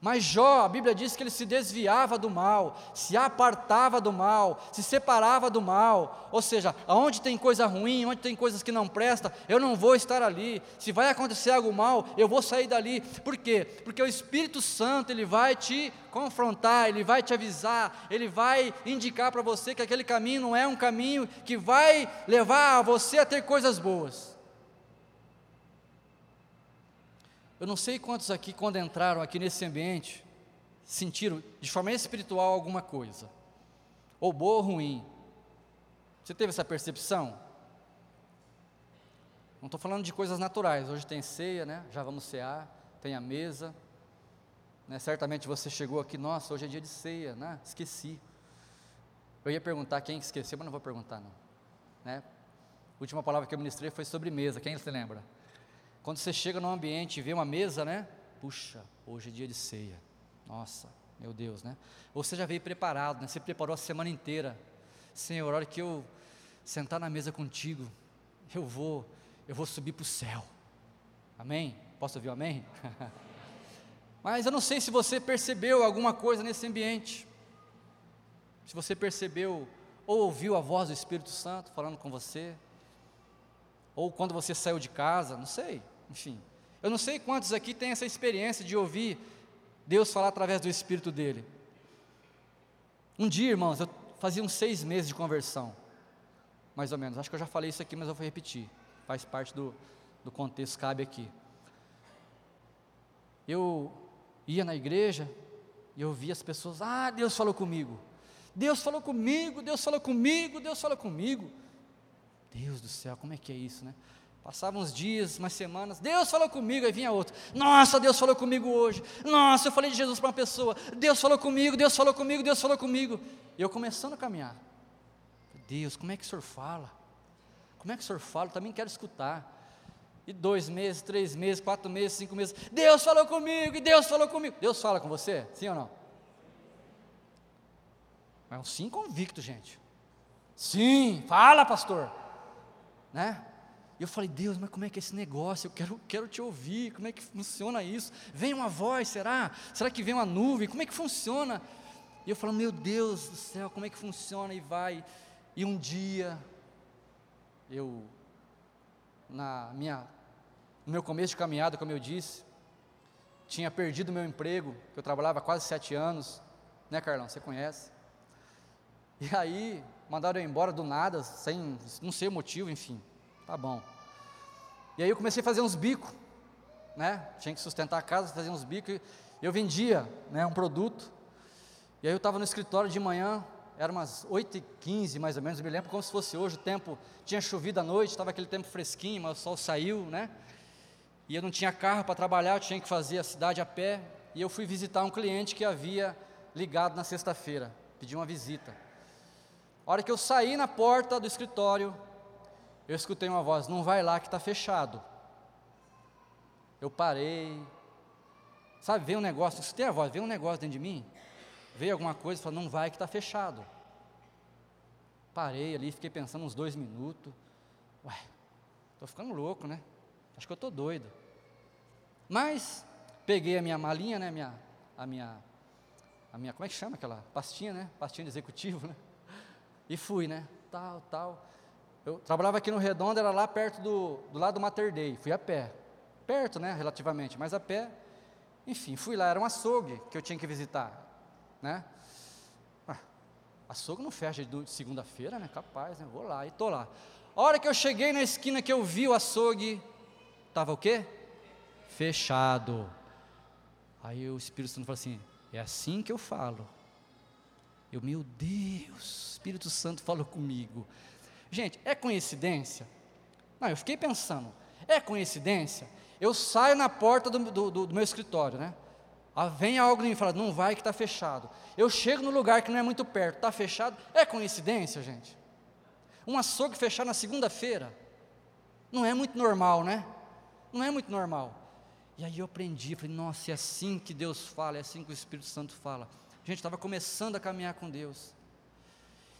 Mas Jó, a Bíblia diz que ele se desviava do mal, se apartava do mal, se separava do mal. Ou seja, aonde tem coisa ruim, onde tem coisas que não prestam, eu não vou estar ali. Se vai acontecer algo mal, eu vou sair dali. Por quê? Porque o Espírito Santo, ele vai te confrontar, ele vai te avisar, ele vai indicar para você que aquele caminho não é um caminho que vai levar você a ter coisas boas. Eu não sei quantos aqui, quando entraram aqui nesse ambiente, sentiram de forma espiritual alguma coisa, ou boa ou ruim. Você teve essa percepção? Não estou falando de coisas naturais. Hoje tem ceia, né? Já vamos cear, tem a mesa. Né? Certamente você chegou aqui, nossa, hoje é dia de ceia, né? Esqueci. Eu ia perguntar quem esqueceu, mas não vou perguntar não. Né? A última palavra que eu ministrei foi sobre mesa. Quem se lembra? Quando você chega num ambiente e vê uma mesa, né? Puxa, hoje é dia de ceia. Nossa, meu Deus, né? Ou você já veio preparado, né? Você preparou a semana inteira. Senhor, a hora que eu sentar na mesa contigo, eu vou, eu vou subir para o céu. Amém? Posso ouvir um amém? Mas eu não sei se você percebeu alguma coisa nesse ambiente. Se você percebeu ou ouviu a voz do Espírito Santo falando com você, ou quando você saiu de casa, não sei. Enfim, eu não sei quantos aqui têm essa experiência de ouvir Deus falar através do Espírito dele. Um dia, irmãos, eu fazia uns seis meses de conversão, mais ou menos. Acho que eu já falei isso aqui, mas eu vou repetir. Faz parte do, do contexto, cabe aqui. Eu ia na igreja e eu via as pessoas, ah, Deus falou comigo. Deus falou comigo, Deus falou comigo, Deus falou comigo. Deus do céu, como é que é isso, né? Passavam uns dias, umas semanas, Deus falou comigo, aí vinha outro. Nossa, Deus falou comigo hoje. Nossa, eu falei de Jesus para uma pessoa. Deus falou comigo, Deus falou comigo, Deus falou comigo. E eu começando a caminhar. Deus, como é que o senhor fala? Como é que o senhor fala? Eu também quero escutar. E dois meses, três meses, quatro meses, cinco meses. Deus falou comigo, e Deus falou comigo. Deus fala com você? Sim ou não? É um sim convicto, gente. Sim, fala, pastor. Né? E eu falei, Deus, mas como é que é esse negócio? Eu quero, quero te ouvir, como é que funciona isso? Vem uma voz, será? Será que vem uma nuvem? Como é que funciona? E eu falo, meu Deus do céu, como é que funciona? E vai. E um dia, eu, na minha, no meu começo de caminhada, como eu disse, tinha perdido meu emprego, que eu trabalhava há quase sete anos, né, Carlão? Você conhece? E aí, mandaram eu embora do nada, sem, não sei o motivo, enfim. Tá bom. E aí eu comecei a fazer uns bicos, né? Tinha que sustentar a casa, fazer uns bicos. Eu vendia, né, um produto. E aí eu estava no escritório de manhã, era umas 8h15 mais ou menos, eu me lembro como se fosse hoje, o tempo tinha chovido à noite, estava aquele tempo fresquinho, mas o sol saiu, né? E eu não tinha carro para trabalhar, eu tinha que fazer a cidade a pé. E eu fui visitar um cliente que havia ligado na sexta-feira, pedi uma visita. A hora que eu saí na porta do escritório, eu escutei uma voz: não vai lá que está fechado. Eu parei. Sabe, veio um negócio, escutei a voz, veio um negócio dentro de mim, veio alguma coisa e falou: não vai que está fechado. Parei ali, fiquei pensando uns dois minutos. Ué, estou ficando louco, né? Acho que eu estou doido. Mas peguei a minha malinha, né? Minha, a minha, a minha, como é que chama aquela pastinha, né? Pastinha de executivo, né? E fui, né? Tal, tal. Eu trabalhava aqui no Redondo, era lá perto do, do lado do Mater Dei, fui a pé. Perto, né, relativamente, mas a pé. Enfim, fui lá, era um açougue que eu tinha que visitar, né? Ah, açougue não fecha de segunda-feira, né? Capaz, né? Vou lá e tô lá. A hora que eu cheguei na esquina que eu vi o açougue, estava o quê? Fechado. Aí o Espírito Santo falou assim: é assim que eu falo. Eu, meu Deus, Espírito Santo falou comigo. Gente, é coincidência? Não, eu fiquei pensando, é coincidência? Eu saio na porta do, do, do meu escritório, né? Ah, vem algo e me fala, não vai que está fechado. Eu chego no lugar que não é muito perto, está fechado. É coincidência, gente? Um açougue fechar na segunda-feira. Não é muito normal, né? Não é muito normal. E aí eu aprendi, falei, nossa, é assim que Deus fala, é assim que o Espírito Santo fala. Gente, estava começando a caminhar com Deus.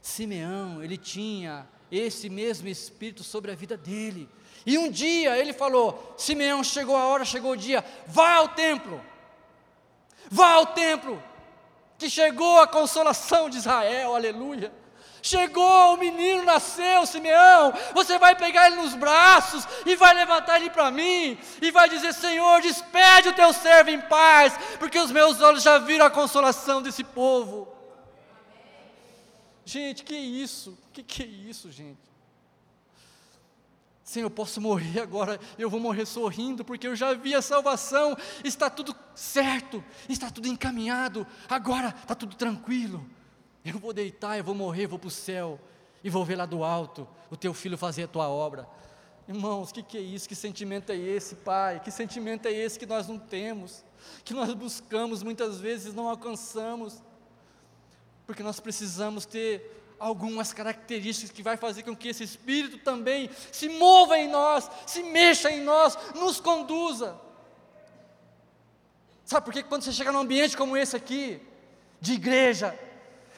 Simeão, ele tinha esse mesmo Espírito sobre a vida dele. E um dia ele falou: Simeão, chegou a hora, chegou o dia, vá ao templo, Vá ao templo, que chegou a consolação de Israel, aleluia. Chegou, o menino nasceu, Simeão. Você vai pegar ele nos braços e vai levantar ele para mim e vai dizer: Senhor, despede o teu servo em paz, porque os meus olhos já viram a consolação desse povo. Gente, que isso? Que que é isso, gente? Senhor, eu posso morrer agora, eu vou morrer sorrindo, porque eu já vi a salvação, está tudo certo, está tudo encaminhado, agora está tudo tranquilo. Eu vou deitar, eu vou morrer, vou para o céu, e vou ver lá do alto o teu filho fazer a tua obra. Irmãos, que, que é isso? Que sentimento é esse, Pai? Que sentimento é esse que nós não temos, que nós buscamos, muitas vezes não alcançamos, porque nós precisamos ter algumas características que vai fazer com que esse Espírito também se mova em nós, se mexa em nós, nos conduza. Sabe por que quando você chega num ambiente como esse aqui, de igreja,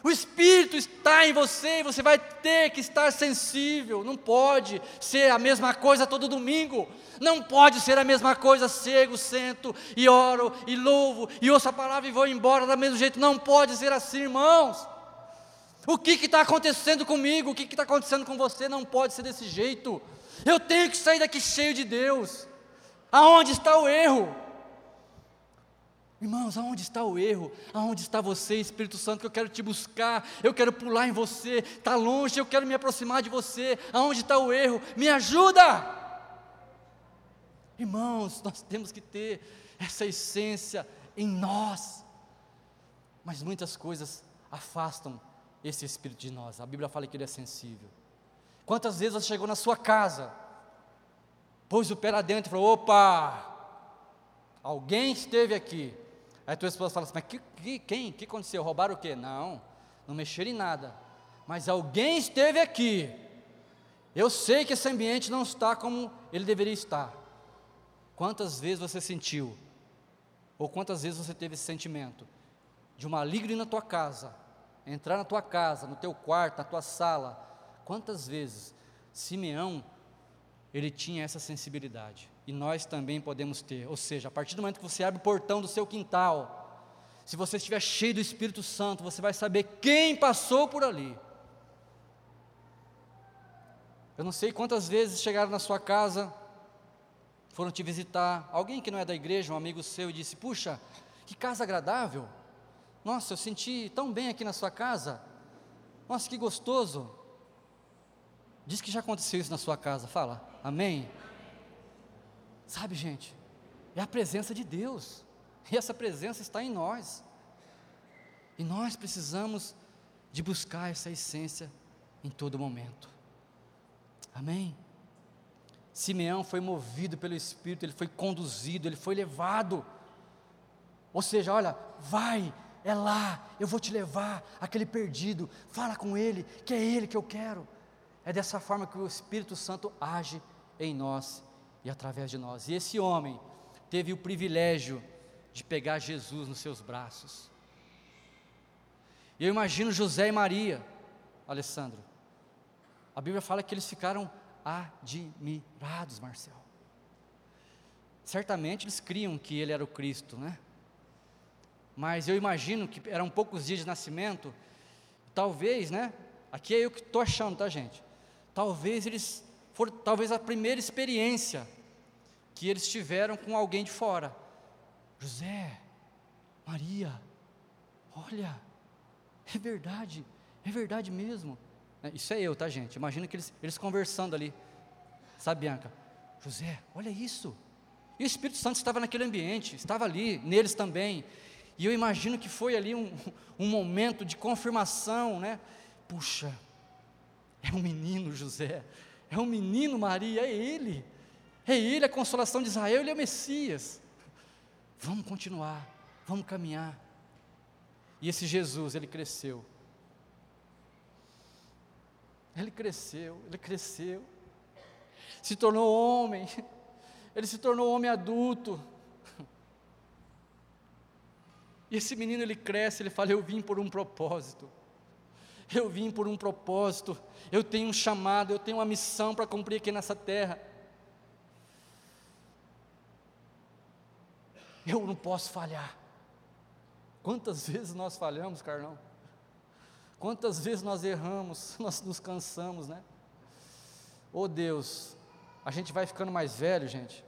o Espírito está em você e você vai ter que estar sensível. Não pode ser a mesma coisa todo domingo. Não pode ser a mesma coisa, cego, sento e oro e louvo e ouço a palavra e vou embora do mesmo jeito. Não pode ser assim, irmãos. O que está acontecendo comigo? O que está acontecendo com você? Não pode ser desse jeito. Eu tenho que sair daqui cheio de Deus. Aonde está o erro? Irmãos, aonde está o erro? Aonde está você, Espírito Santo, que eu quero te buscar, eu quero pular em você, está longe, eu quero me aproximar de você. Aonde está o erro? Me ajuda! Irmãos, nós temos que ter essa essência em nós. Mas muitas coisas afastam esse espírito de nós. A Bíblia fala que ele é sensível. Quantas vezes você chegou na sua casa, pôs o pé lá dentro e falou: opa, alguém esteve aqui. Aí tua esposa fala assim: mas que, que, quem? O que aconteceu? Roubaram o quê? Não, não mexeram em nada. Mas alguém esteve aqui. Eu sei que esse ambiente não está como ele deveria estar. Quantas vezes você sentiu, ou quantas vezes você teve esse sentimento de uma maligno na tua casa, entrar na tua casa, no teu quarto, na tua sala, quantas vezes Simeão ele tinha essa sensibilidade e nós também podemos ter. Ou seja, a partir do momento que você abre o portão do seu quintal, se você estiver cheio do Espírito Santo, você vai saber quem passou por ali. Eu não sei quantas vezes chegaram na sua casa, foram te visitar, alguém que não é da igreja, um amigo seu, e disse: Puxa, que casa agradável. Nossa, eu senti tão bem aqui na sua casa. Nossa, que gostoso. Diz que já aconteceu isso na sua casa, fala, amém? Sabe, gente, é a presença de Deus, e essa presença está em nós, e nós precisamos de buscar essa essência em todo momento, amém? Simeão foi movido pelo Espírito, ele foi conduzido, ele foi levado, ou seja, olha, vai, é lá, eu vou te levar, aquele perdido, fala com ele, que é ele que eu quero. É dessa forma que o Espírito Santo age em nós através de nós. E esse homem teve o privilégio de pegar Jesus nos seus braços. E eu imagino José e Maria, Alessandro. A Bíblia fala que eles ficaram admirados, Marcel. Certamente eles criam que ele era o Cristo, né? mas eu imagino que eram poucos dias de nascimento, talvez, né? Aqui é eu que estou achando, tá, gente? Talvez eles foram, talvez a primeira experiência que eles tiveram com alguém de fora. José, Maria, olha, é verdade, é verdade mesmo. É, isso é eu, tá, gente? Imagina que eles, eles conversando ali. Sabe, Bianca? José, olha isso. E o Espírito Santo estava naquele ambiente, estava ali, neles também. E eu imagino que foi ali um, um momento de confirmação, né? Puxa, é um menino José, é um menino Maria, é ele, é ele a consolação de Israel, ele é o Messias. Vamos continuar, vamos caminhar. E esse Jesus, ele cresceu. Ele cresceu, ele cresceu, se tornou homem, ele se tornou homem adulto, e esse menino ele cresce, ele fala: Eu vim por um propósito. Eu vim por um propósito. Eu tenho um chamado, eu tenho uma missão para cumprir aqui nessa terra. Eu não posso falhar. Quantas vezes nós falhamos, Carlão? Quantas vezes nós erramos, nós nos cansamos, né? Oh Deus, a gente vai ficando mais velho, gente.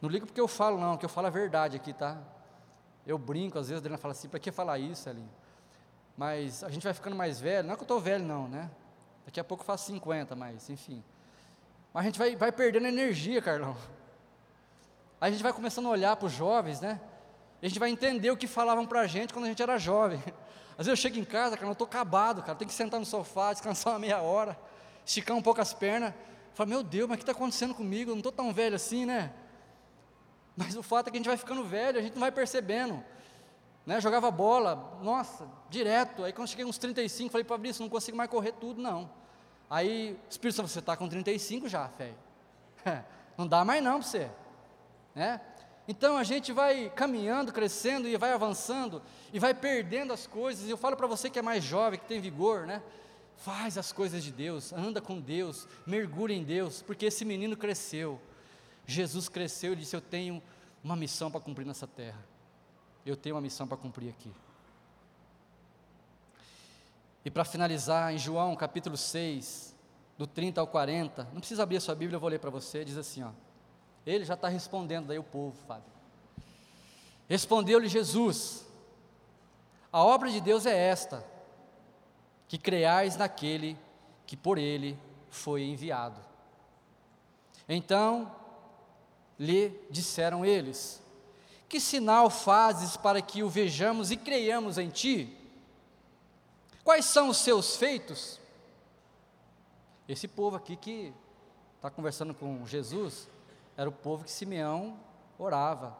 Não liga porque eu falo, não, que eu falo a verdade aqui, tá? Eu brinco, às vezes a Adriana fala assim, para que falar isso, Elinho? Mas a gente vai ficando mais velho, não é que eu estou velho, não, né? Daqui a pouco eu faço 50, mas enfim. Mas a gente vai, vai perdendo energia, Carlão. Aí a gente vai começando a olhar para os jovens, né? E a gente vai entender o que falavam para a gente quando a gente era jovem. Às vezes eu chego em casa, cara, eu estou acabado, cara, tenho que sentar no sofá, descansar uma meia hora, esticar um pouco as pernas. Falo, meu Deus, mas o que está acontecendo comigo? Eu não estou tão velho assim, né? Mas o fato é que a gente vai ficando velho, a gente não vai percebendo. Né? Jogava bola, nossa, direto. Aí quando cheguei uns 35, falei Fabrício, não consigo mais correr tudo, não. Aí o Espírito Santo, você está com 35 já, fé. não dá mais não para você. Né? Então a gente vai caminhando, crescendo e vai avançando e vai perdendo as coisas. E eu falo para você que é mais jovem, que tem vigor, né? Faz as coisas de Deus, anda com Deus, mergulha em Deus, porque esse menino cresceu. Jesus cresceu e disse: Eu tenho uma missão para cumprir nessa terra. Eu tenho uma missão para cumprir aqui. E para finalizar, em João capítulo 6, do 30 ao 40, não precisa abrir a sua Bíblia, eu vou ler para você, diz assim: ó, ele já está respondendo daí o povo, Fábio. Respondeu-lhe Jesus: A obra de Deus é esta, que creais naquele que por ele foi enviado. Então lhe disseram eles: Que sinal fazes para que o vejamos e creiamos em ti? Quais são os seus feitos? Esse povo aqui que está conversando com Jesus, era o povo que Simeão orava,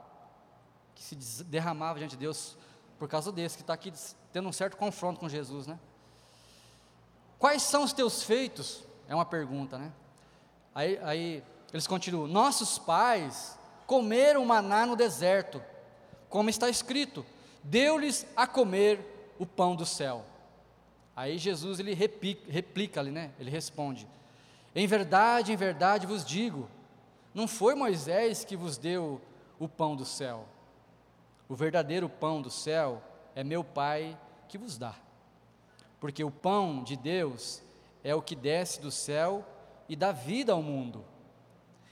que se derramava diante de Deus por causa desse, que está aqui tendo um certo confronto com Jesus, né? Quais são os teus feitos? É uma pergunta, né? Aí, aí eles continuam: Nossos pais comeram maná no deserto, como está escrito, deu-lhes a comer o pão do céu. Aí Jesus ele replica, replica ali, né? Ele responde: Em verdade, em verdade vos digo, não foi Moisés que vos deu o pão do céu. O verdadeiro pão do céu é meu Pai que vos dá. Porque o pão de Deus é o que desce do céu e dá vida ao mundo.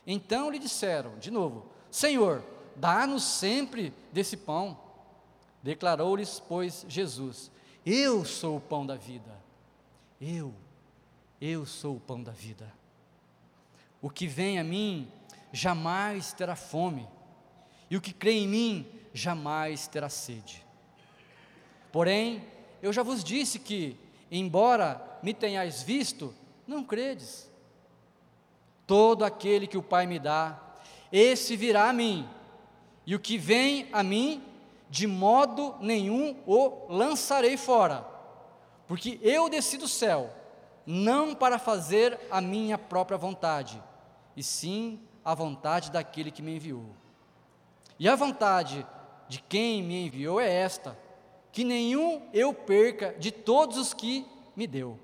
Então lhe disseram, de novo: Senhor, dá-nos sempre desse pão. Declarou-lhes, pois, Jesus: Eu sou o pão da vida. Eu, eu sou o pão da vida. O que vem a mim jamais terá fome, e o que crê em mim jamais terá sede. Porém, eu já vos disse que, embora me tenhais visto, não credes. Todo aquele que o Pai me dá, esse virá a mim, e o que vem a mim, de modo nenhum o lançarei fora, porque eu desci do céu, não para fazer a minha própria vontade, e sim a vontade daquele que me enviou. E a vontade de quem me enviou é esta: que nenhum eu perca de todos os que me deu.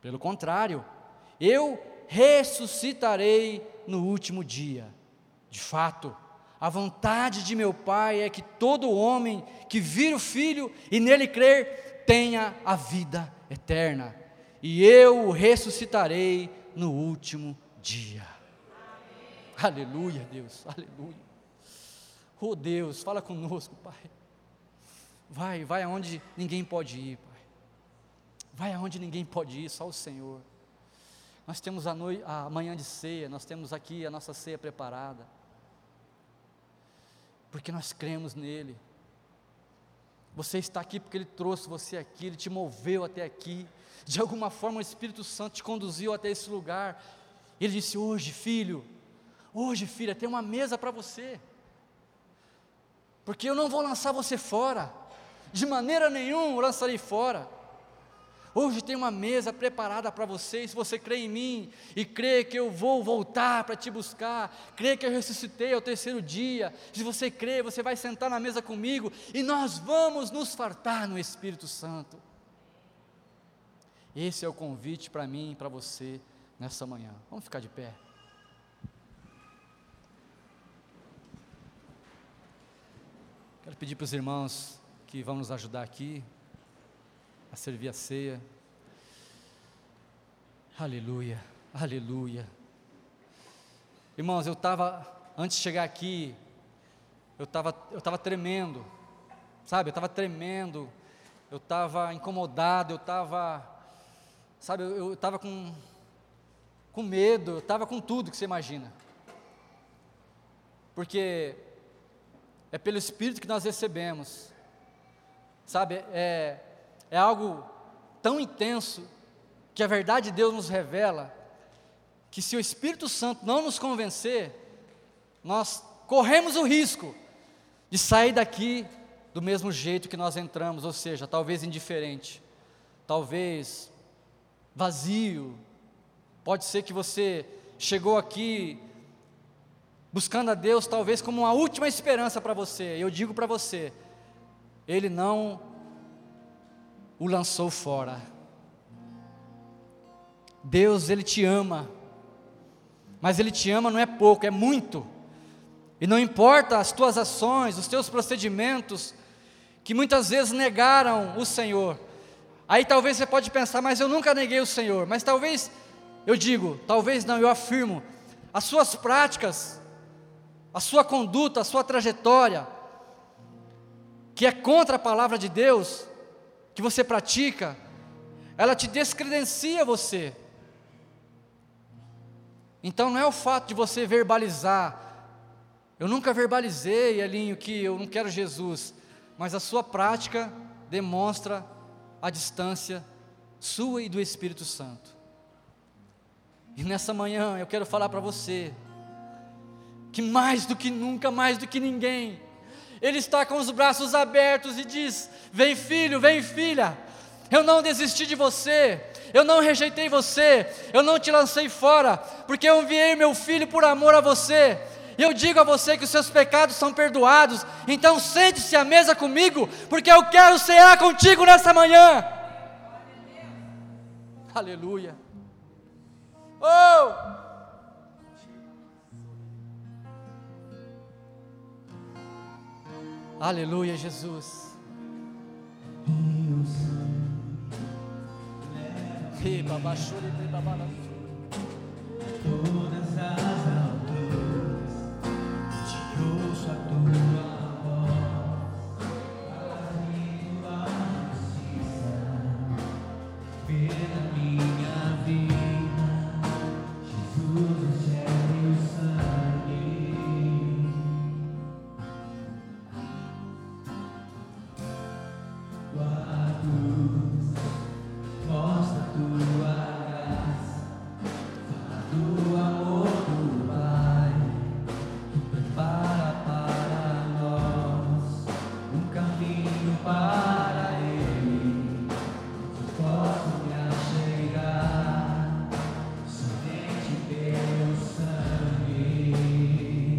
Pelo contrário, eu ressuscitarei no último dia. De fato, a vontade de meu Pai é que todo homem que vira o Filho e nele crer tenha a vida eterna, e eu o ressuscitarei no último dia. Aleluia, Deus, aleluia. Oh Deus, fala conosco, Pai. Vai, vai aonde ninguém pode ir, Pai. Vai aonde ninguém pode ir, só o Senhor. Nós temos a, noite, a manhã de ceia, nós temos aqui a nossa ceia preparada. Porque nós cremos nele. Você está aqui porque Ele trouxe você aqui, Ele te moveu até aqui. De alguma forma o Espírito Santo te conduziu até esse lugar. Ele disse: Hoje, filho, Hoje, filha, tem uma mesa para você. Porque eu não vou lançar você fora. De maneira nenhuma lançarei fora. Hoje tem uma mesa preparada para você, se você crê em mim e crê que eu vou voltar para te buscar, crê que eu ressuscitei ao terceiro dia, se você crê, você vai sentar na mesa comigo e nós vamos nos fartar no Espírito Santo. Esse é o convite para mim e para você nessa manhã. Vamos ficar de pé. Quero pedir para os irmãos que vão nos ajudar aqui a servir a ceia. Aleluia, aleluia. Irmãos, eu estava, antes de chegar aqui, eu estava eu tava tremendo, sabe? Eu estava tremendo, eu estava incomodado, eu estava, sabe? Eu estava com, com medo, eu estava com tudo que você imagina. Porque é pelo Espírito que nós recebemos, sabe? É, é algo tão intenso que a verdade de Deus nos revela que se o Espírito Santo não nos convencer, nós corremos o risco de sair daqui do mesmo jeito que nós entramos, ou seja, talvez indiferente, talvez vazio. Pode ser que você chegou aqui buscando a Deus talvez como uma última esperança para você. Eu digo para você, ele não o lançou fora. Deus, Ele te ama, mas Ele te ama não é pouco, é muito. E não importa as tuas ações, os teus procedimentos, que muitas vezes negaram o Senhor. Aí talvez você pode pensar, mas eu nunca neguei o Senhor. Mas talvez, eu digo, talvez não, eu afirmo, as suas práticas, a sua conduta, a sua trajetória, que é contra a palavra de Deus, que você pratica, ela te descredencia você. Então não é o fato de você verbalizar. Eu nunca verbalizei, Elinho, que eu não quero Jesus, mas a sua prática demonstra a distância sua e do Espírito Santo. E nessa manhã eu quero falar para você que mais do que nunca, mais do que ninguém, ele está com os braços abertos e diz: Vem filho, vem filha, eu não desisti de você, eu não rejeitei você, eu não te lancei fora, porque eu enviei meu filho por amor a você. E eu digo a você que os seus pecados são perdoados, então sente-se à mesa comigo, porque eu quero cear contigo nessa manhã. Aleluia. Oh! Aleluia, Jesus. Todas as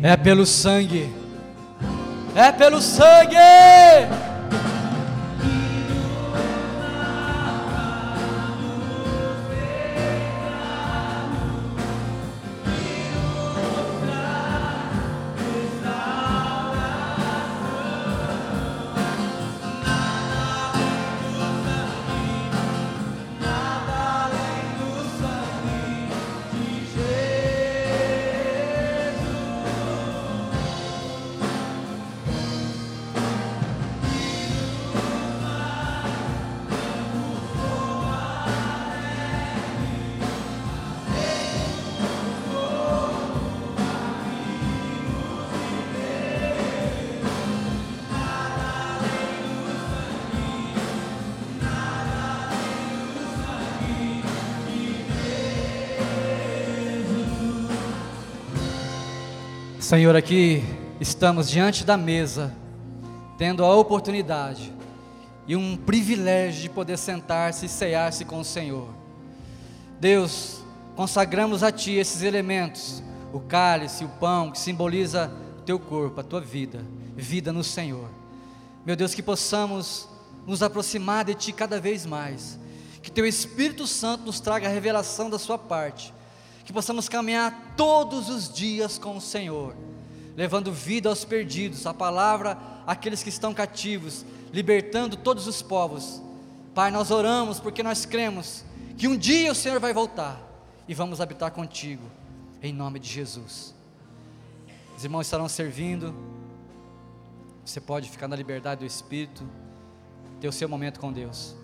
É pelo sangue. É pelo sangue. Senhor, aqui estamos diante da mesa, tendo a oportunidade e um privilégio de poder sentar-se e cear-se com o Senhor. Deus, consagramos a Ti esses elementos, o cálice, o pão, que simboliza o Teu corpo, a Tua vida, vida no Senhor. Meu Deus, que possamos nos aproximar de Ti cada vez mais, que Teu Espírito Santo nos traga a revelação da Sua parte, que possamos caminhar todos os dias com o Senhor, levando vida aos perdidos, a palavra àqueles que estão cativos, libertando todos os povos. Pai, nós oramos porque nós cremos que um dia o Senhor vai voltar e vamos habitar contigo, em nome de Jesus. Os irmãos estarão servindo, você pode ficar na liberdade do Espírito, ter o seu momento com Deus.